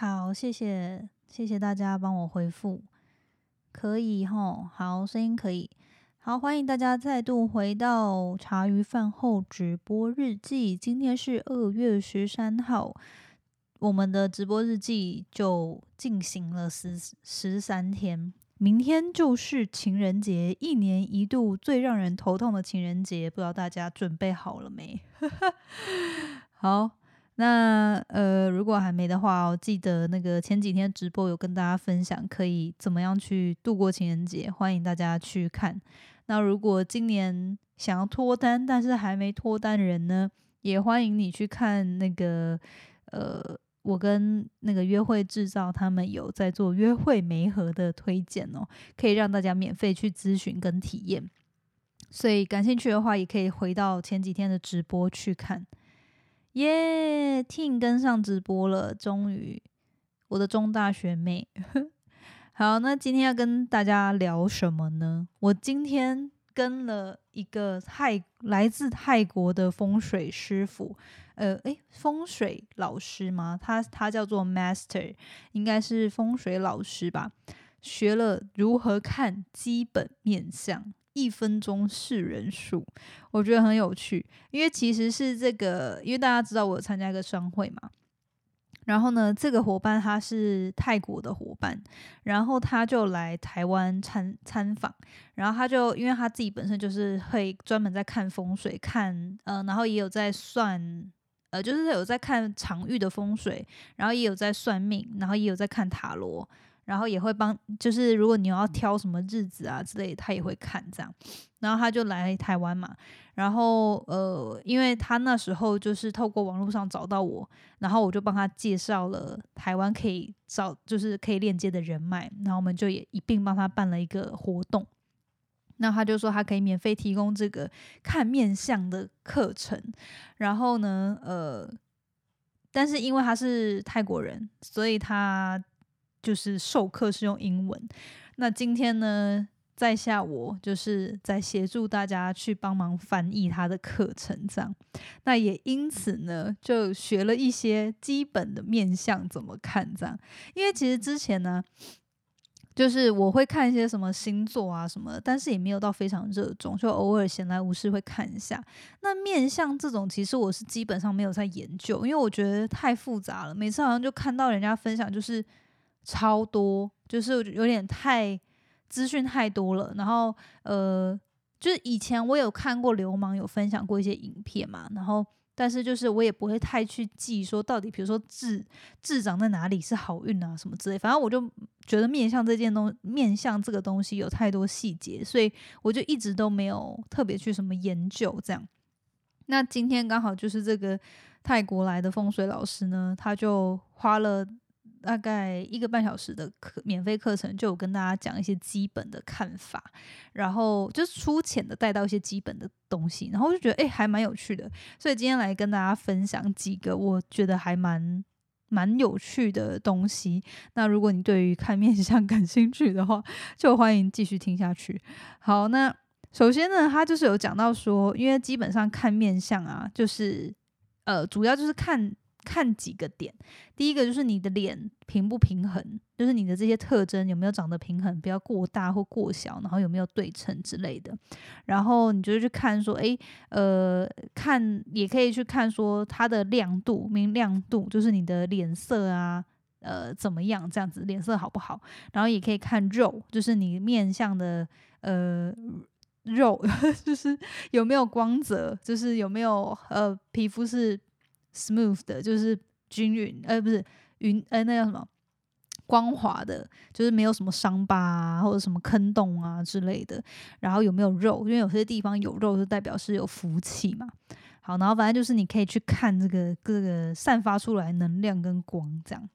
好，谢谢谢谢大家帮我回复，可以吼，好，声音可以，好，欢迎大家再度回到茶余饭后直播日记，今天是二月十三号，我们的直播日记就进行了十十三天，明天就是情人节，一年一度最让人头痛的情人节，不知道大家准备好了没？好。那呃，如果还没的话，我记得那个前几天直播有跟大家分享，可以怎么样去度过情人节，欢迎大家去看。那如果今年想要脱单，但是还没脱单人呢，也欢迎你去看那个呃，我跟那个约会制造他们有在做约会媒合的推荐哦，可以让大家免费去咨询跟体验。所以感兴趣的话，也可以回到前几天的直播去看。耶，TIN 跟上直播了，终于，我的中大学妹。好，那今天要跟大家聊什么呢？我今天跟了一个泰来自泰国的风水师傅，呃，诶，风水老师吗？他他叫做 Master，应该是风水老师吧？学了如何看基本面相。一分钟是人数，我觉得很有趣，因为其实是这个，因为大家知道我有参加一个商会嘛，然后呢，这个伙伴他是泰国的伙伴，然后他就来台湾参参访，然后他就因为他自己本身就是会专门在看风水，看呃，然后也有在算，呃，就是有在看场域的风水，然后也有在算命，然后也有在看塔罗。然后也会帮，就是如果你要挑什么日子啊之类，他也会看这样。然后他就来台湾嘛，然后呃，因为他那时候就是透过网络上找到我，然后我就帮他介绍了台湾可以找，就是可以链接的人脉，然后我们就也一并帮他办了一个活动。那他就说他可以免费提供这个看面相的课程。然后呢，呃，但是因为他是泰国人，所以他。就是授课是用英文，那今天呢，在下我就是在协助大家去帮忙翻译他的课程，这样。那也因此呢，就学了一些基本的面相怎么看这样。因为其实之前呢，就是我会看一些什么星座啊什么，但是也没有到非常热衷，就偶尔闲来无事会看一下。那面相这种，其实我是基本上没有在研究，因为我觉得太复杂了。每次好像就看到人家分享，就是。超多，就是有点太资讯太多了。然后，呃，就是以前我有看过流氓有分享过一些影片嘛，然后，但是就是我也不会太去记说到底，比如说智智长在哪里是好运啊什么之类。反正我就觉得面相这件东面相这个东西有太多细节，所以我就一直都没有特别去什么研究这样。那今天刚好就是这个泰国来的风水老师呢，他就花了。大概一个半小时的课，免费课程就有跟大家讲一些基本的看法，然后就是粗浅的带到一些基本的东西，然后就觉得哎还蛮有趣的，所以今天来跟大家分享几个我觉得还蛮蛮有趣的东西。那如果你对于看面相感兴趣的话，就欢迎继续听下去。好，那首先呢，他就是有讲到说，因为基本上看面相啊，就是呃主要就是看。看几个点，第一个就是你的脸平不平衡，就是你的这些特征有没有长得平衡，不要过大或过小，然后有没有对称之类的。然后你就去看说，诶，呃，看也可以去看说它的亮度、明亮度，就是你的脸色啊，呃，怎么样这样子，脸色好不好？然后也可以看肉，就是你面相的呃肉，就是有没有光泽，就是有没有呃皮肤是。Smooth 的，就是均匀，呃，不是匀，呃，那叫什么？光滑的，就是没有什么伤疤啊，或者什么坑洞啊之类的。然后有没有肉？因为有些地方有肉，就代表是有福气嘛。好，然后反正就是你可以去看这个各个散发出来能量跟光这样。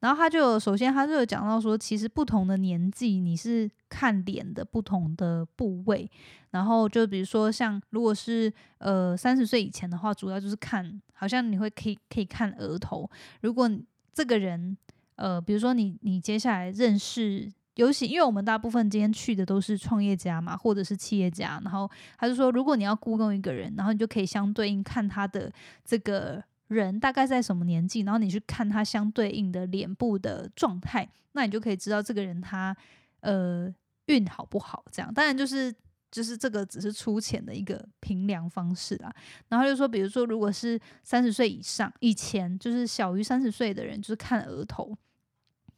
然后他就首先他就有讲到说，其实不同的年纪你是看脸的不同的部位，然后就比如说像如果是呃三十岁以前的话，主要就是看好像你会可以可以看额头。如果这个人呃，比如说你你接下来认识，尤其因为我们大部分今天去的都是创业家嘛，或者是企业家，然后他就说，如果你要雇佣一个人，然后你就可以相对应看他的这个。人大概在什么年纪，然后你去看他相对应的脸部的状态，那你就可以知道这个人他呃运好不好。这样当然就是就是这个只是粗浅的一个评量方式啦。然后就说，比如说如果是三十岁以上以前，就是小于三十岁的人，就是看额头。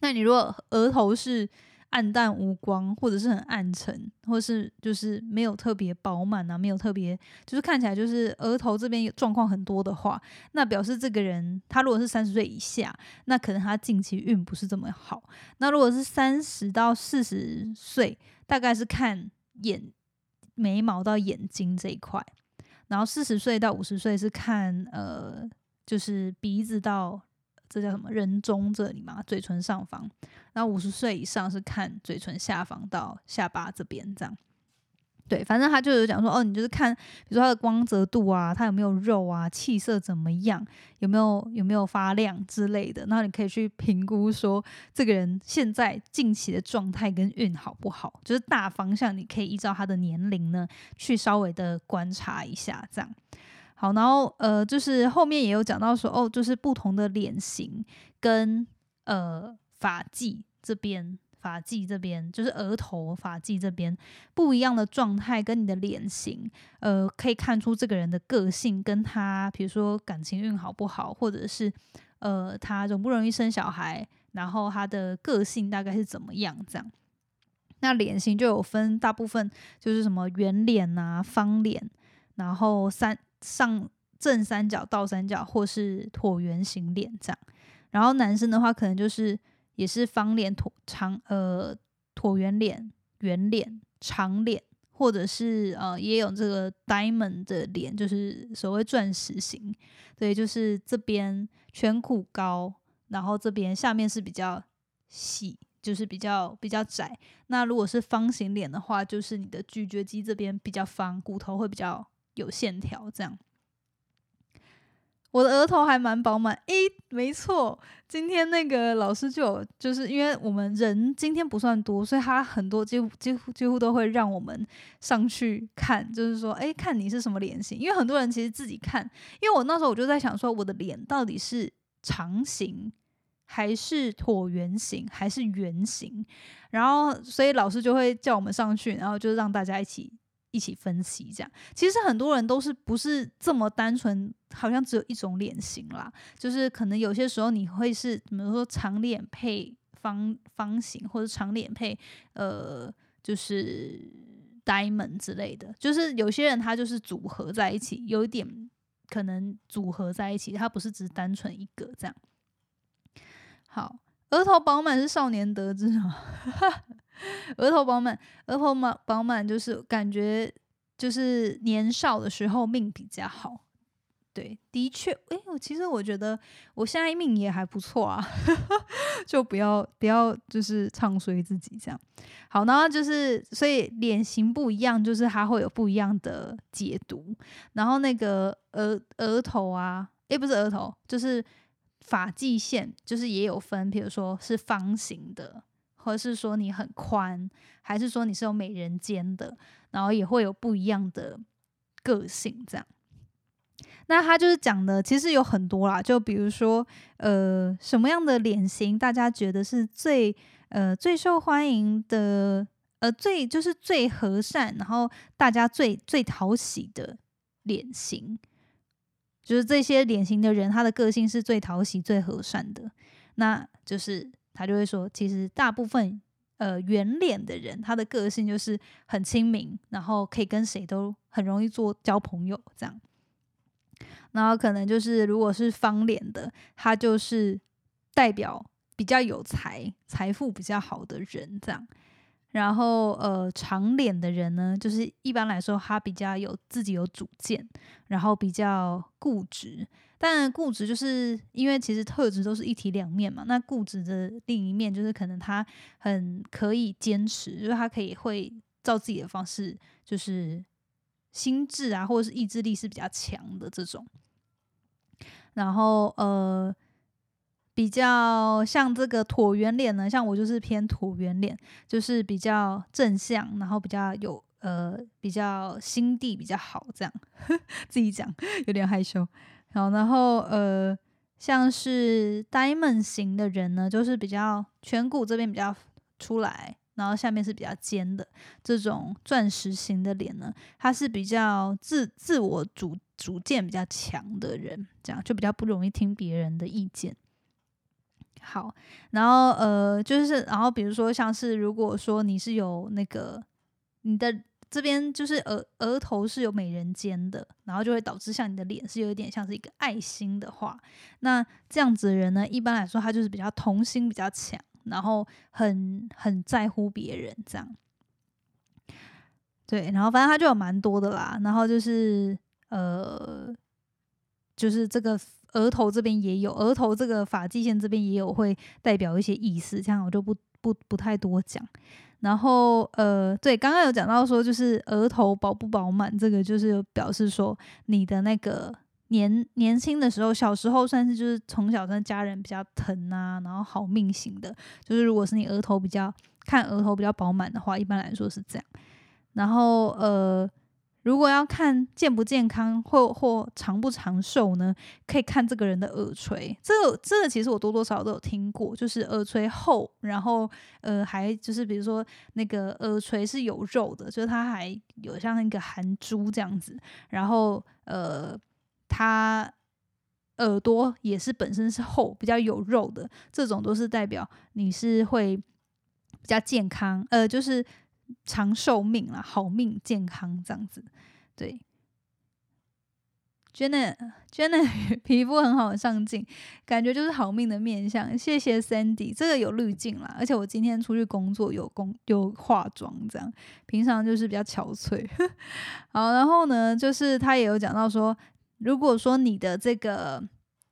那你如果额头是暗淡无光，或者是很暗沉，或是就是没有特别饱满啊，没有特别就是看起来就是额头这边状况很多的话，那表示这个人他如果是三十岁以下，那可能他近期运不是这么好。那如果是三十到四十岁，大概是看眼眉毛到眼睛这一块，然后四十岁到五十岁是看呃就是鼻子到。这叫什么？人中这里嘛，嘴唇上方。然后五十岁以上是看嘴唇下方到下巴这边，这样。对，反正他就有讲说，哦，你就是看，比如说他的光泽度啊，他有没有肉啊，气色怎么样，有没有有没有发亮之类的。然后你可以去评估说，这个人现在近期的状态跟运好不好，就是大方向，你可以依照他的年龄呢，去稍微的观察一下，这样。好，然后呃，就是后面也有讲到说，哦，就是不同的脸型跟呃发际这边，发际这边就是额头发际这边不一样的状态，跟你的脸型，呃，可以看出这个人的个性，跟他比如说感情运好不好，或者是呃他容不容易生小孩，然后他的个性大概是怎么样这样。那脸型就有分，大部分就是什么圆脸啊、方脸，然后三。上正三角、倒三角，或是椭圆形脸这样。然后男生的话，可能就是也是方脸、椭长呃椭圆脸、圆脸、长脸，或者是呃也有这个 diamond 的脸，就是所谓钻石型。对，就是这边颧骨高，然后这边下面是比较细，就是比较比较窄。那如果是方形脸的话，就是你的咀嚼肌这边比较方，骨头会比较。有线条这样，我的额头还蛮饱满。诶，没错，今天那个老师就有，就是因为我们人今天不算多，所以他很多几乎几乎几乎都会让我们上去看，就是说，诶，看你是什么脸型。因为很多人其实自己看，因为我那时候我就在想说，我的脸到底是长形还是椭圆形还是圆形，然后所以老师就会叫我们上去，然后就让大家一起。一起分析，这样其实很多人都是不是这么单纯，好像只有一种脸型啦。就是可能有些时候你会是，比如说长脸配方方形，或者长脸配呃，就是 diamond 之类的。就是有些人他就是组合在一起，有一点可能组合在一起，他不是只单纯一个这样。好，额头饱满是少年得志啊。额头饱满，额头满饱满就是感觉就是年少的时候命比较好。对，的确，哎，我其实我觉得我现在命也还不错啊，就不要不要就是唱衰自己这样。好，然后就是所以脸型不一样，就是它会有不一样的解读。然后那个额额头啊，诶，不是额头，就是发际线，就是也有分，比如说是方形的。或是说你很宽，还是说你是有美人尖的，然后也会有不一样的个性这样。那他就是讲的，其实有很多啦，就比如说，呃，什么样的脸型大家觉得是最呃最受欢迎的，呃最就是最和善，然后大家最最讨喜的脸型，就是这些脸型的人，他的个性是最讨喜、最和善的，那就是。他就会说，其实大部分呃圆脸的人，他的个性就是很亲民，然后可以跟谁都很容易做交朋友这样。然后可能就是如果是方脸的，他就是代表比较有财、财富比较好的人这样。然后呃长脸的人呢，就是一般来说他比较有自己有主见，然后比较固执。但固执就是因为其实特质都是一体两面嘛。那固执的另一面就是可能他很可以坚持，就是他可以会照自己的方式，就是心智啊或者是意志力是比较强的这种。然后呃，比较像这个椭圆脸呢，像我就是偏椭圆脸，就是比较正向，然后比较有呃比较心地比较好这样，自己讲有点害羞。好，然后呃，像是 diamond 型的人呢，就是比较颧骨这边比较出来，然后下面是比较尖的这种钻石型的脸呢，他是比较自自我主主见比较强的人，这样就比较不容易听别人的意见。好，然后呃，就是然后比如说像是如果说你是有那个你的这边就是额额头是有美人尖的，然后就会导致像你的脸是有一点像是一个爱心的话，那这样子的人呢，一般来说他就是比较童心比较强，然后很很在乎别人这样。对，然后反正他就有蛮多的啦，然后就是呃，就是这个。额头这边也有，额头这个发际线这边也有，会代表一些意思，这样我就不不不太多讲。然后呃，对，刚刚有讲到说，就是额头饱不饱满，这个就是表示说你的那个年年轻的时候，小时候算是就是从小跟家人比较疼啊，然后好命型的，就是如果是你额头比较看额头比较饱满的话，一般来说是这样。然后呃。如果要看健不健康或或长不长寿呢，可以看这个人的耳垂。这这个其实我多多少少都有听过，就是耳垂厚，然后呃还就是比如说那个耳垂是有肉的，就是它还有像一个含珠这样子，然后呃它耳朵也是本身是厚，比较有肉的，这种都是代表你是会比较健康，呃就是。长寿命啦，好命健康这样子，对。Jenna，Jenna 皮肤很好，上镜，感觉就是好命的面相。谢谢 Sandy，这个有滤镜啦，而且我今天出去工作有工有化妆，这样平常就是比较憔悴。好，然后呢，就是他也有讲到说，如果说你的这个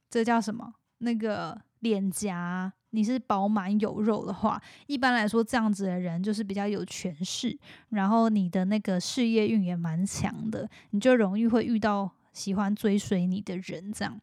这叫什么，那个脸颊。你是饱满有肉的话，一般来说这样子的人就是比较有权势，然后你的那个事业运也蛮强的，你就容易会遇到喜欢追随你的人这样。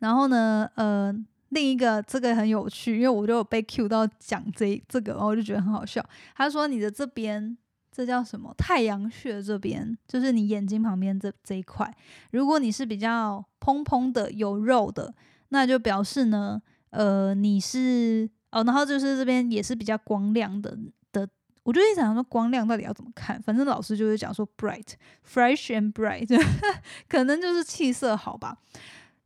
然后呢，呃，另一个这个很有趣，因为我就被 Q 到讲这这个，然后我就觉得很好笑。他说你的这边这叫什么？太阳穴这边，就是你眼睛旁边这这一块，如果你是比较蓬蓬的有肉的，那就表示呢。呃，你是哦，然后就是这边也是比较光亮的的，我就一直想说光亮到底要怎么看，反正老师就是讲说 bright，fresh and bright，可能就是气色好吧。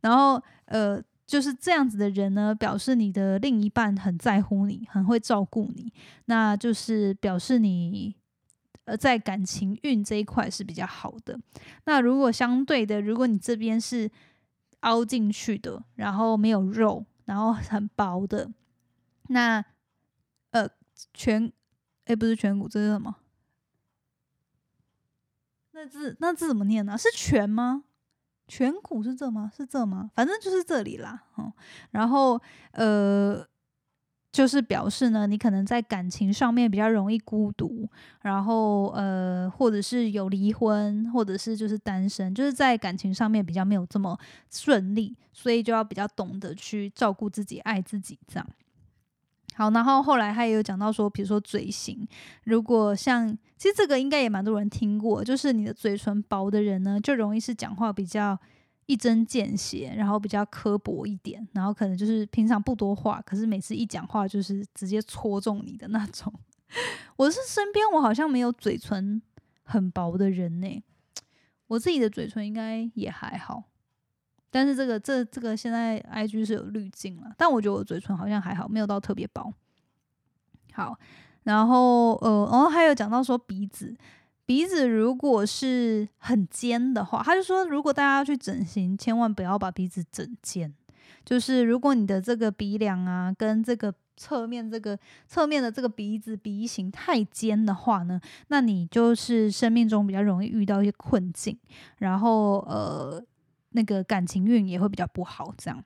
然后呃，就是这样子的人呢，表示你的另一半很在乎你，很会照顾你，那就是表示你呃在感情运这一块是比较好的。那如果相对的，如果你这边是凹进去的，然后没有肉。然后很薄的，那呃颧，哎不是颧骨，这是什么？那字那字怎么念呢？是颧吗？颧骨是这吗？是这吗？反正就是这里啦，嗯，然后呃。就是表示呢，你可能在感情上面比较容易孤独，然后呃，或者是有离婚，或者是就是单身，就是在感情上面比较没有这么顺利，所以就要比较懂得去照顾自己、爱自己这样。好，然后后来他也有讲到说，比如说嘴型，如果像其实这个应该也蛮多人听过，就是你的嘴唇薄的人呢，就容易是讲话比较。一针见血，然后比较刻薄一点，然后可能就是平常不多话，可是每次一讲话就是直接戳中你的那种。我是身边我好像没有嘴唇很薄的人呢，我自己的嘴唇应该也还好，但是这个这这个现在 I G 是有滤镜了，但我觉得我嘴唇好像还好，没有到特别薄。好，然后呃，然后还有讲到说鼻子。鼻子如果是很尖的话，他就说，如果大家要去整形，千万不要把鼻子整尖。就是如果你的这个鼻梁啊，跟这个侧面这个侧面的这个鼻子鼻型太尖的话呢，那你就是生命中比较容易遇到一些困境，然后呃，那个感情运也会比较不好。这样，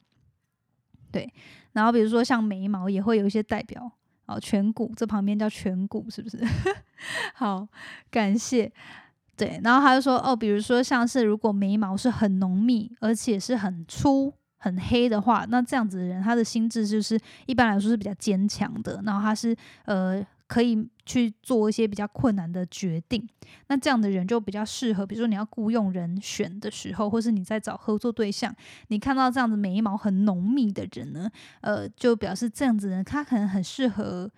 对。然后比如说像眉毛也会有一些代表。颧骨这旁边叫颧骨，是不是？好，感谢。对，然后他就说，哦，比如说像是如果眉毛是很浓密，而且是很粗、很黑的话，那这样子的人，他的心智就是一般来说是比较坚强的。然后他是呃可以去做一些比较困难的决定。那这样的人就比较适合，比如说你要雇佣人选的时候，或是你在找合作对象，你看到这样子眉毛很浓密的人呢，呃，就表示这样子人他可能很适合，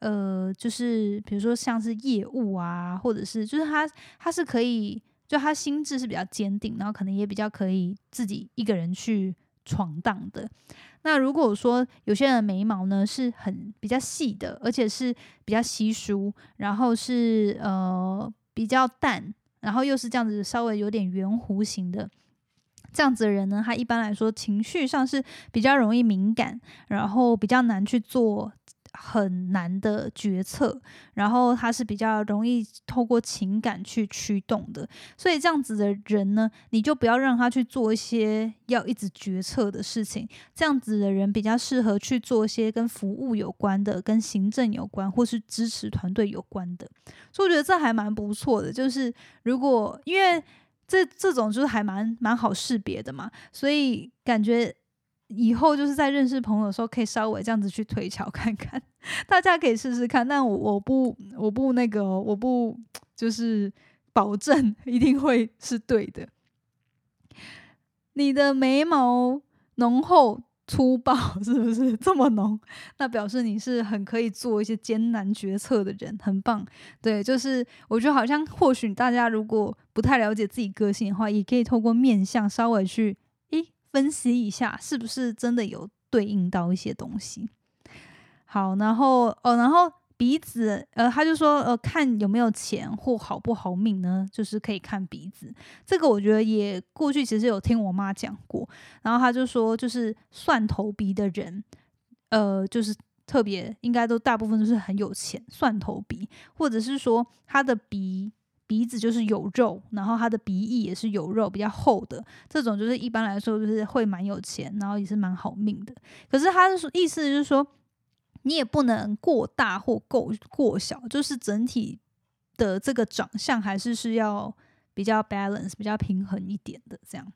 呃，就是比如说像是业务啊，或者是就是他他是可以，就他心智是比较坚定，然后可能也比较可以自己一个人去闯荡的。那如果说有些人眉毛呢是很比较细的，而且是比较稀疏，然后是呃比较淡，然后又是这样子稍微有点圆弧形的，这样子的人呢，他一般来说情绪上是比较容易敏感，然后比较难去做。很难的决策，然后他是比较容易透过情感去驱动的，所以这样子的人呢，你就不要让他去做一些要一直决策的事情。这样子的人比较适合去做一些跟服务有关的、跟行政有关或是支持团队有关的。所以我觉得这还蛮不错的，就是如果因为这这种就是还蛮蛮好识别的嘛，所以感觉。以后就是在认识朋友的时候，可以稍微这样子去推敲看看，大家可以试试看。但我我不我不那个我不就是保证一定会是对的。你的眉毛浓厚粗暴 是不是这么浓？那表示你是很可以做一些艰难决策的人，很棒。对，就是我觉得好像或许大家如果不太了解自己个性的话，也可以透过面相稍微去。分析一下是不是真的有对应到一些东西。好，然后哦，然后鼻子，呃，他就说，呃，看有没有钱或好不好命呢？就是可以看鼻子。这个我觉得也过去其实有听我妈讲过。然后他就说，就是蒜头鼻的人，呃，就是特别应该都大部分都是很有钱。蒜头鼻，或者是说他的鼻。鼻子就是有肉，然后他的鼻翼也是有肉，比较厚的这种，就是一般来说就是会蛮有钱，然后也是蛮好命的。可是他的意思就是说，你也不能过大或够过小，就是整体的这个长相还是是要比较 balance、比较平衡一点的这样。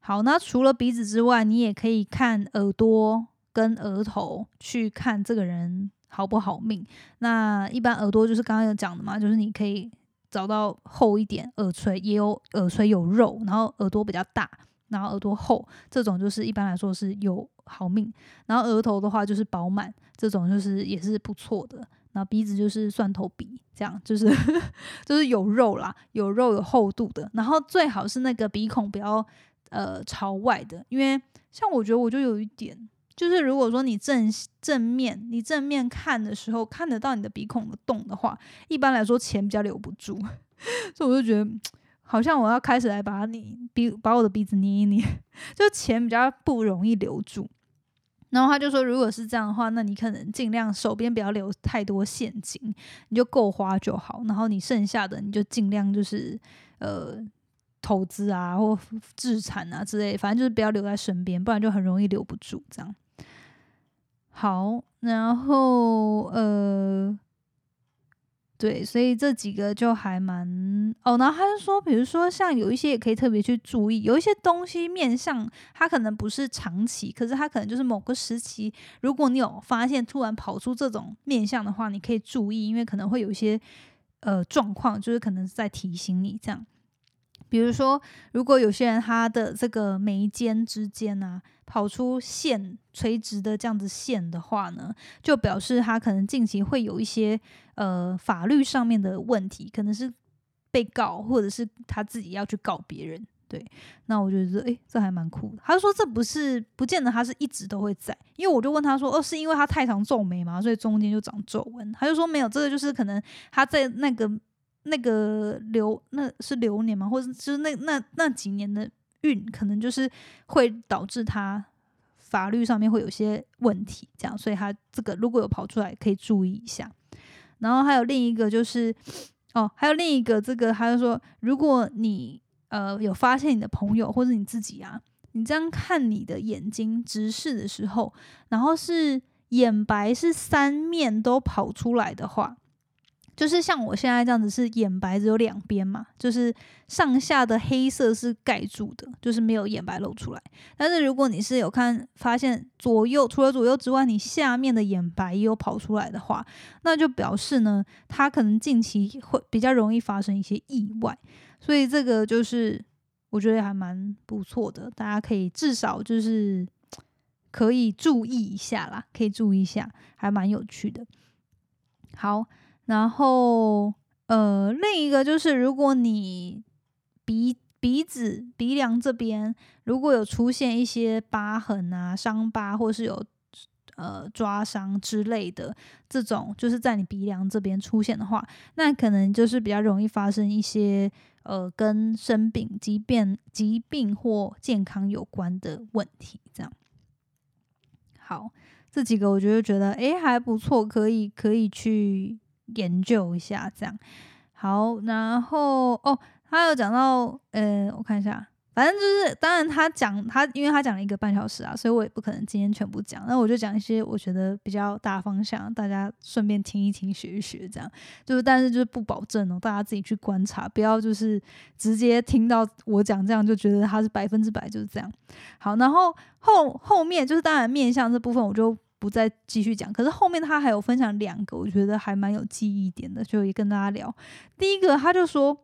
好，那除了鼻子之外，你也可以看耳朵跟额头，去看这个人好不好命。那一般耳朵就是刚刚有讲的嘛，就是你可以。找到厚一点耳垂，也有耳垂有肉，然后耳朵比较大，然后耳朵厚，这种就是一般来说是有好命。然后额头的话就是饱满，这种就是也是不错的。然后鼻子就是蒜头鼻，这样就是 就是有肉啦，有肉有厚度的。然后最好是那个鼻孔不要呃朝外的，因为像我觉得我就有一点。就是如果说你正正面，你正面看的时候看得到你的鼻孔的洞的话，一般来说钱比较留不住，所以我就觉得好像我要开始来把你鼻把我的鼻子捏一捏，就钱比较不容易留住。然后他就说，如果是这样的话，那你可能尽量手边不要留太多现金，你就够花就好。然后你剩下的你就尽量就是呃。投资啊，或资产啊之类，反正就是不要留在身边，不然就很容易留不住。这样好，然后呃，对，所以这几个就还蛮哦。然后他就说，比如说像有一些也可以特别去注意，有一些东西面向它可能不是长期，可是它可能就是某个时期，如果你有发现突然跑出这种面相的话，你可以注意，因为可能会有一些呃状况，就是可能是在提醒你这样。比如说，如果有些人他的这个眉间之间啊跑出线垂直的这样子线的话呢，就表示他可能近期会有一些呃法律上面的问题，可能是被告或者是他自己要去告别人。对，那我觉得诶，这还蛮酷的。他说这不是不见得他是一直都会在，因为我就问他说，哦，是因为他太常皱眉嘛，所以中间就长皱纹。他就说没有，这个就是可能他在那个。那个流那是流年嘛，或者就是那那那几年的运，可能就是会导致他法律上面会有些问题，这样，所以他这个如果有跑出来，可以注意一下。然后还有另一个就是，哦，还有另一个这个，他就说，如果你呃有发现你的朋友或者你自己啊，你这样看你的眼睛直视的时候，然后是眼白是三面都跑出来的话。就是像我现在这样子，是眼白只有两边嘛，就是上下的黑色是盖住的，就是没有眼白露出来。但是如果你是有看发现左右除了左右之外，你下面的眼白也有跑出来的话，那就表示呢，它可能近期会比较容易发生一些意外。所以这个就是我觉得还蛮不错的，大家可以至少就是可以注意一下啦，可以注意一下，还蛮有趣的。好。然后，呃，另一个就是，如果你鼻鼻子鼻梁这边如果有出现一些疤痕啊、伤疤，或是有呃抓伤之类的这种，就是在你鼻梁这边出现的话，那可能就是比较容易发生一些呃跟生病、疾病、疾病或健康有关的问题。这样，好，这几个我觉得觉得诶还不错，可以可以去。研究一下，这样好。然后哦，他有讲到，呃，我看一下，反正就是，当然他讲他，因为他讲了一个半小时啊，所以我也不可能今天全部讲。那我就讲一些我觉得比较大方向，大家顺便听一听、学一学，这样就是，但是就是不保证哦，大家自己去观察，不要就是直接听到我讲这样就觉得他是百分之百就是这样。好，然后后后面就是当然面向这部分，我就。不再继续讲，可是后面他还有分享两个，我觉得还蛮有记忆点的，就也跟大家聊。第一个，他就说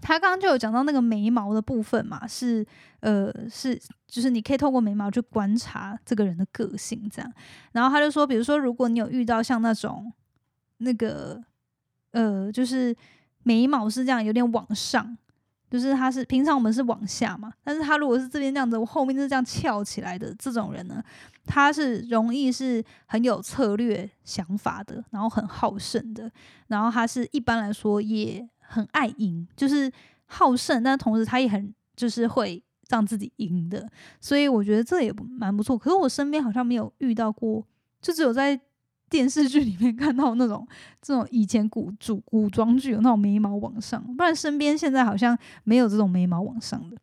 他刚刚就有讲到那个眉毛的部分嘛，是呃是就是你可以透过眉毛去观察这个人的个性这样。然后他就说，比如说如果你有遇到像那种那个呃就是眉毛是这样有点往上。就是他是平常我们是往下嘛，但是他如果是这边这样子，我后面就是这样翘起来的这种人呢，他是容易是很有策略想法的，然后很好胜的，然后他是一般来说也很爱赢，就是好胜，但同时他也很就是会让自己赢的，所以我觉得这也蛮不错。可是我身边好像没有遇到过，就只有在。电视剧里面看到那种 这种以前古主古装剧有那种眉毛往上，不然身边现在好像没有这种眉毛往上的。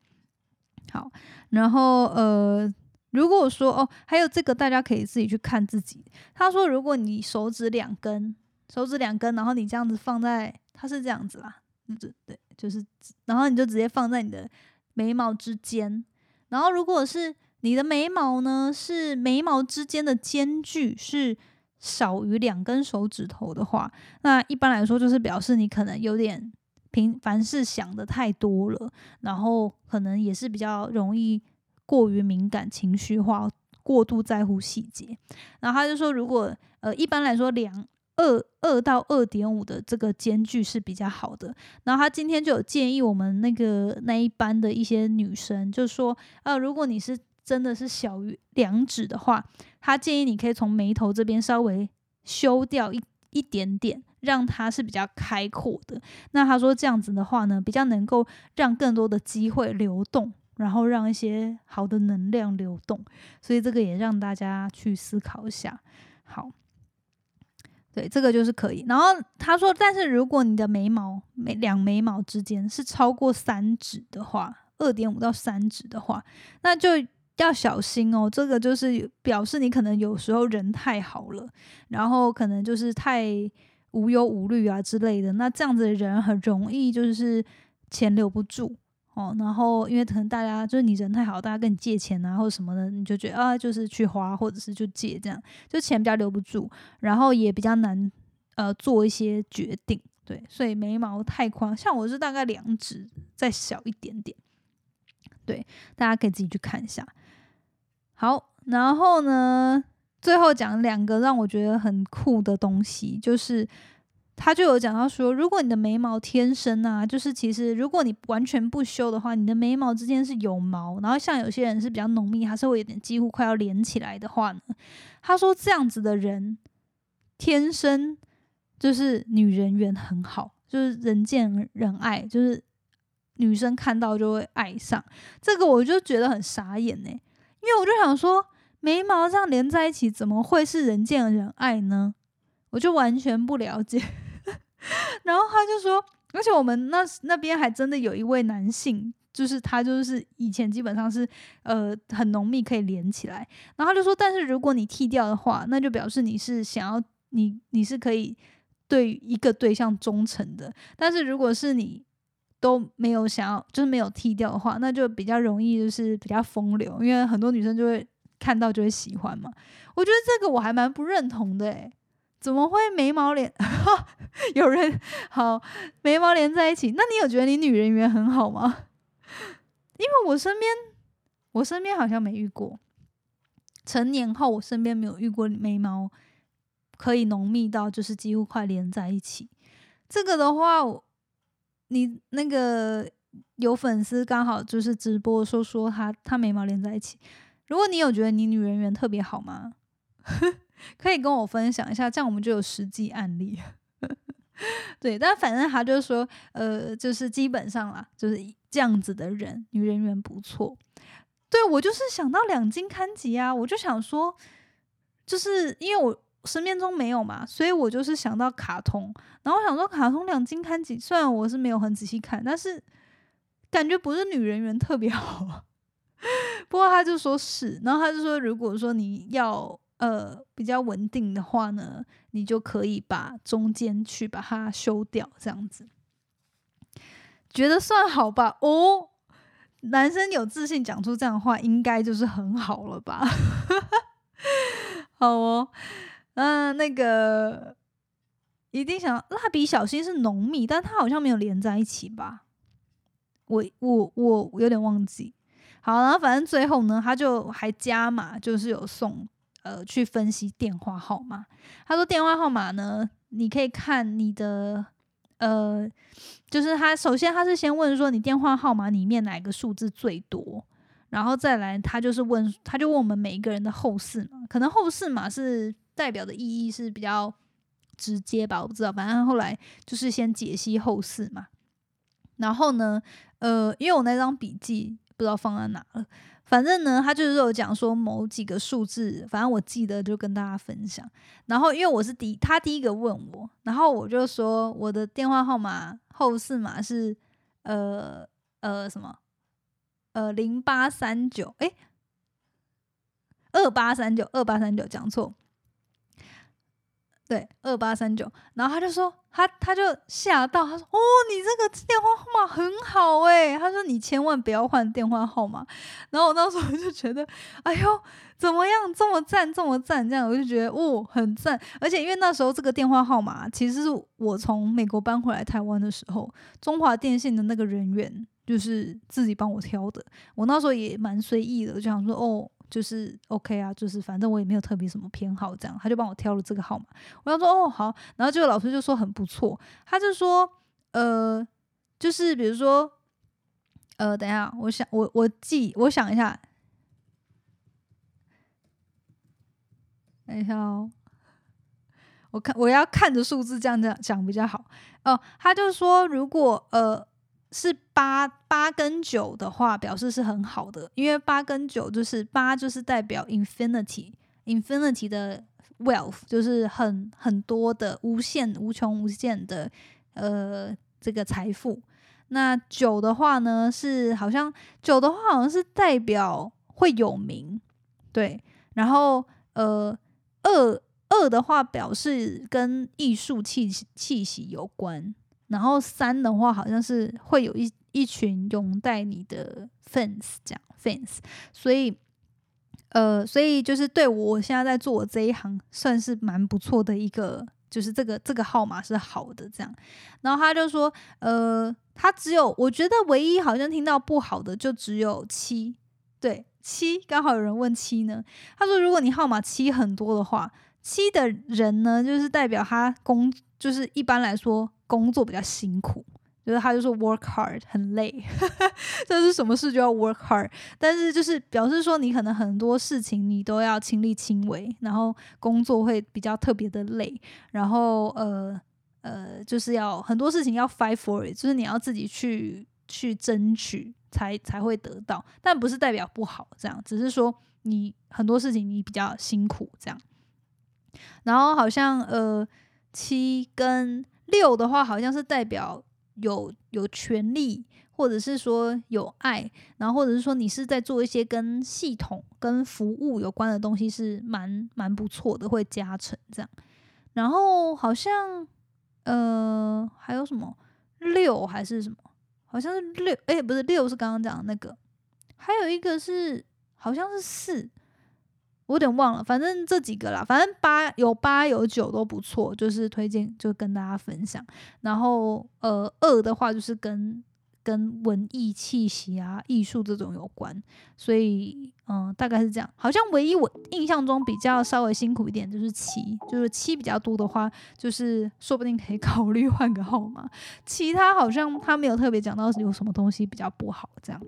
好，然后呃，如果说哦，还有这个大家可以自己去看自己。他说，如果你手指两根，手指两根，然后你这样子放在，它是这样子啦，对对，就是，然后你就直接放在你的眉毛之间。然后如果是你的眉毛呢，是眉毛之间的间距是。少于两根手指头的话，那一般来说就是表示你可能有点平凡事想的太多了，然后可能也是比较容易过于敏感、情绪化、过度在乎细节。然后他就说，如果呃一般来说两二二到二点五的这个间距是比较好的。然后他今天就有建议我们那个那一班的一些女生，就说呃如果你是真的是小于两指的话，他建议你可以从眉头这边稍微修掉一一点点，让它是比较开阔的。那他说这样子的话呢，比较能够让更多的机会流动，然后让一些好的能量流动。所以这个也让大家去思考一下。好，对，这个就是可以。然后他说，但是如果你的眉毛眉两眉毛之间是超过三指的话，二点五到三指的话，那就。要小心哦，这个就是表示你可能有时候人太好了，然后可能就是太无忧无虑啊之类的。那这样子的人很容易就是钱留不住哦。然后因为可能大家就是你人太好，大家跟你借钱啊或者什么的，你就觉得啊就是去花或者是就借这样，就钱比较留不住，然后也比较难呃做一些决定。对，所以眉毛太宽，像我是大概两指再小一点点。对，大家可以自己去看一下。好，然后呢，最后讲两个让我觉得很酷的东西，就是他就有讲到说，如果你的眉毛天生啊，就是其实如果你完全不修的话，你的眉毛之间是有毛，然后像有些人是比较浓密，还是会有点几乎快要连起来的话呢，他说这样子的人天生就是女人缘很好，就是人见人爱，就是女生看到就会爱上。这个我就觉得很傻眼呢。因为我就想说，眉毛这样连在一起，怎么会是人见人爱呢？我就完全不了解。然后他就说，而且我们那那边还真的有一位男性，就是他就是以前基本上是呃很浓密可以连起来。然后他就说，但是如果你剃掉的话，那就表示你是想要你你是可以对一个对象忠诚的。但是如果是你都没有想要，就是没有剃掉的话，那就比较容易就是比较风流，因为很多女生就会看到就会喜欢嘛。我觉得这个我还蛮不认同的，诶，怎么会眉毛连？有人好眉毛连在一起？那你有觉得你女人缘很好吗？因为我身边，我身边好像没遇过。成年后，我身边没有遇过眉毛可以浓密到就是几乎快连在一起。这个的话，你那个有粉丝刚好就是直播说说他他眉毛连在一起。如果你有觉得你女人缘特别好吗？可以跟我分享一下，这样我们就有实际案例。对，但反正他就说，呃，就是基本上啦，就是这样子的人，女人缘不错。对我就是想到两金刊集啊，我就想说，就是因为我身边中没有嘛，所以我就是想到卡通，然后我想说卡通两金刊几，虽然我是没有很仔细看，但是感觉不是女人缘特别好。不过他就说是，然后他就说，如果说你要。呃，比较稳定的话呢，你就可以把中间去把它修掉，这样子，觉得算好吧？哦，男生有自信讲出这样的话，应该就是很好了吧？好哦，嗯，那个一定想蜡笔小新是浓密，但他好像没有连在一起吧？我我我有点忘记。好，然后反正最后呢，他就还加码，就是有送。呃，去分析电话号码。他说电话号码呢，你可以看你的，呃，就是他首先他是先问说你电话号码里面哪个数字最多，然后再来他就是问，他就问我们每一个人的后四嘛，可能后四嘛是代表的意义是比较直接吧，我不知道，反正后来就是先解析后四嘛，然后呢，呃，因为我那张笔记不知道放在哪了。反正呢，他就是有讲说某几个数字，反正我记得就跟大家分享。然后因为我是第他第一个问我，然后我就说我的电话号码后四码是呃呃什么呃零八三九哎二八三九二八三九讲错。对，二八三九，然后他就说，他他就吓到，他说，哦，你这个电话号码很好诶。他说你千万不要换电话号码。然后我那时候就觉得，哎呦，怎么样，这么赞，这么赞，这样我就觉得，哦，很赞。而且因为那时候这个电话号码，其实是我从美国搬回来台湾的时候，中华电信的那个人员就是自己帮我挑的。我那时候也蛮随意的，就想说，哦。就是 OK 啊，就是反正我也没有特别什么偏好，这样他就帮我挑了这个号码。我想说哦好，然后这个老师就说很不错，他就说呃，就是比如说呃，等一下，我想我我记，我想一下，等一下哦，我看我要看着数字这样这样讲比较好哦。他就说如果呃。是八八跟九的话，表示是很好的，因为八跟九就是八就是代表 infinity，infinity 的 wealth 就是很很多的无限无穷无限的呃这个财富。那九的话呢，是好像九的话好像是代表会有名，对。然后呃二二的话表示跟艺术气气息有关。然后三的话，好像是会有一一群拥戴你的 fans，这样 fans，所以，呃，所以就是对我现在在做这一行，算是蛮不错的一个，就是这个这个号码是好的这样。然后他就说，呃，他只有我觉得唯一好像听到不好的就只有七，对，七刚好有人问七呢，他说如果你号码七很多的话，七的人呢，就是代表他工，就是一般来说。工作比较辛苦，就是他就说 work hard 很累，这是什么事就要 work hard，但是就是表示说你可能很多事情你都要亲力亲为，然后工作会比较特别的累，然后呃呃就是要很多事情要 fight for it，就是你要自己去去争取才才会得到，但不是代表不好这样，只是说你很多事情你比较辛苦这样，然后好像呃七跟。六的话好像是代表有有权利，或者是说有爱，然后或者是说你是在做一些跟系统、跟服务有关的东西，是蛮蛮不错的，会加成这样。然后好像呃，还有什么六还是什么？好像是六，哎，不是六，是刚刚讲的那个，还有一个是好像是四，我有点忘了，反正这几个啦，反正八有八有九都不错，就是推荐就跟大家分享。然后呃，二的话就是跟。跟文艺气息啊、艺术这种有关，所以嗯，大概是这样。好像唯一我印象中比较稍微辛苦一点就是七，就是七比较多的话，就是说不定可以 考虑换个号码。其他好像他没有特别讲到有什么东西比较不好这样。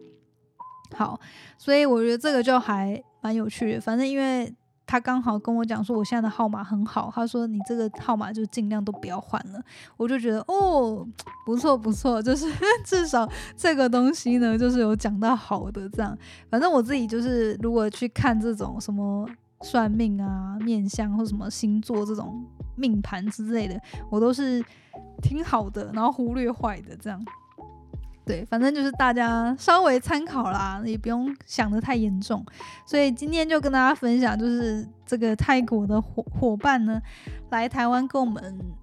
好，所以我觉得这个就还蛮有趣的。反正因为。他刚好跟我讲说，我现在的号码很好。他说你这个号码就尽量都不要换了。我就觉得哦，不错不错，就是 至少这个东西呢，就是有讲到好的这样。反正我自己就是如果去看这种什么算命啊、面相或什么星座这种命盘之类的，我都是挺好的，然后忽略坏的这样。对，反正就是大家稍微参考啦，也不用想的太严重。所以今天就跟大家分享，就是这个泰国的伙伙伴呢，来台湾跟我们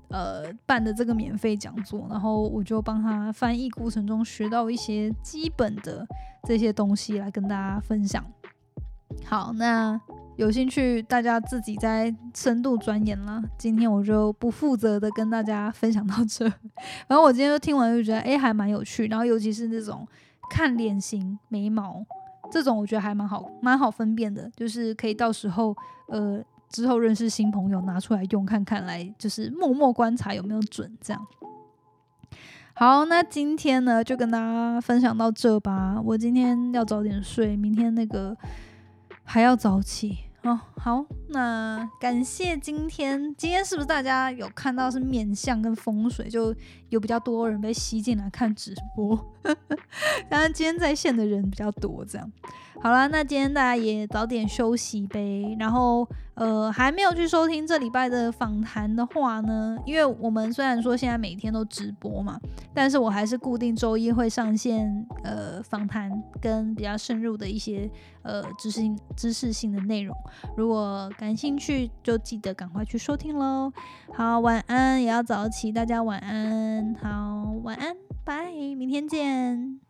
呃办的这个免费讲座，然后我就帮他翻译过程中学到一些基本的这些东西来跟大家分享。好，那。有兴趣，大家自己在深度钻研啦。今天我就不负责的跟大家分享到这。反正我今天就听完就觉得，哎，还蛮有趣。然后尤其是那种看脸型、眉毛这种，我觉得还蛮好，蛮好分辨的。就是可以到时候，呃，之后认识新朋友拿出来用看看，来就是默默观察有没有准。这样。好，那今天呢就跟大家分享到这吧。我今天要早点睡，明天那个还要早起。哦，好，那感谢今天，今天是不是大家有看到是面相跟风水，就有比较多人被吸进来看直播？当然今天在线的人比较多，这样。好了，那今天大家也早点休息呗。然后，呃，还没有去收听这礼拜的访谈的话呢，因为我们虽然说现在每天都直播嘛，但是我还是固定周一会上线，呃，访谈跟比较深入的一些呃知识知识性的内容。如果感兴趣，就记得赶快去收听喽。好，晚安，也要早起，大家晚安。好，晚安，拜，明天见。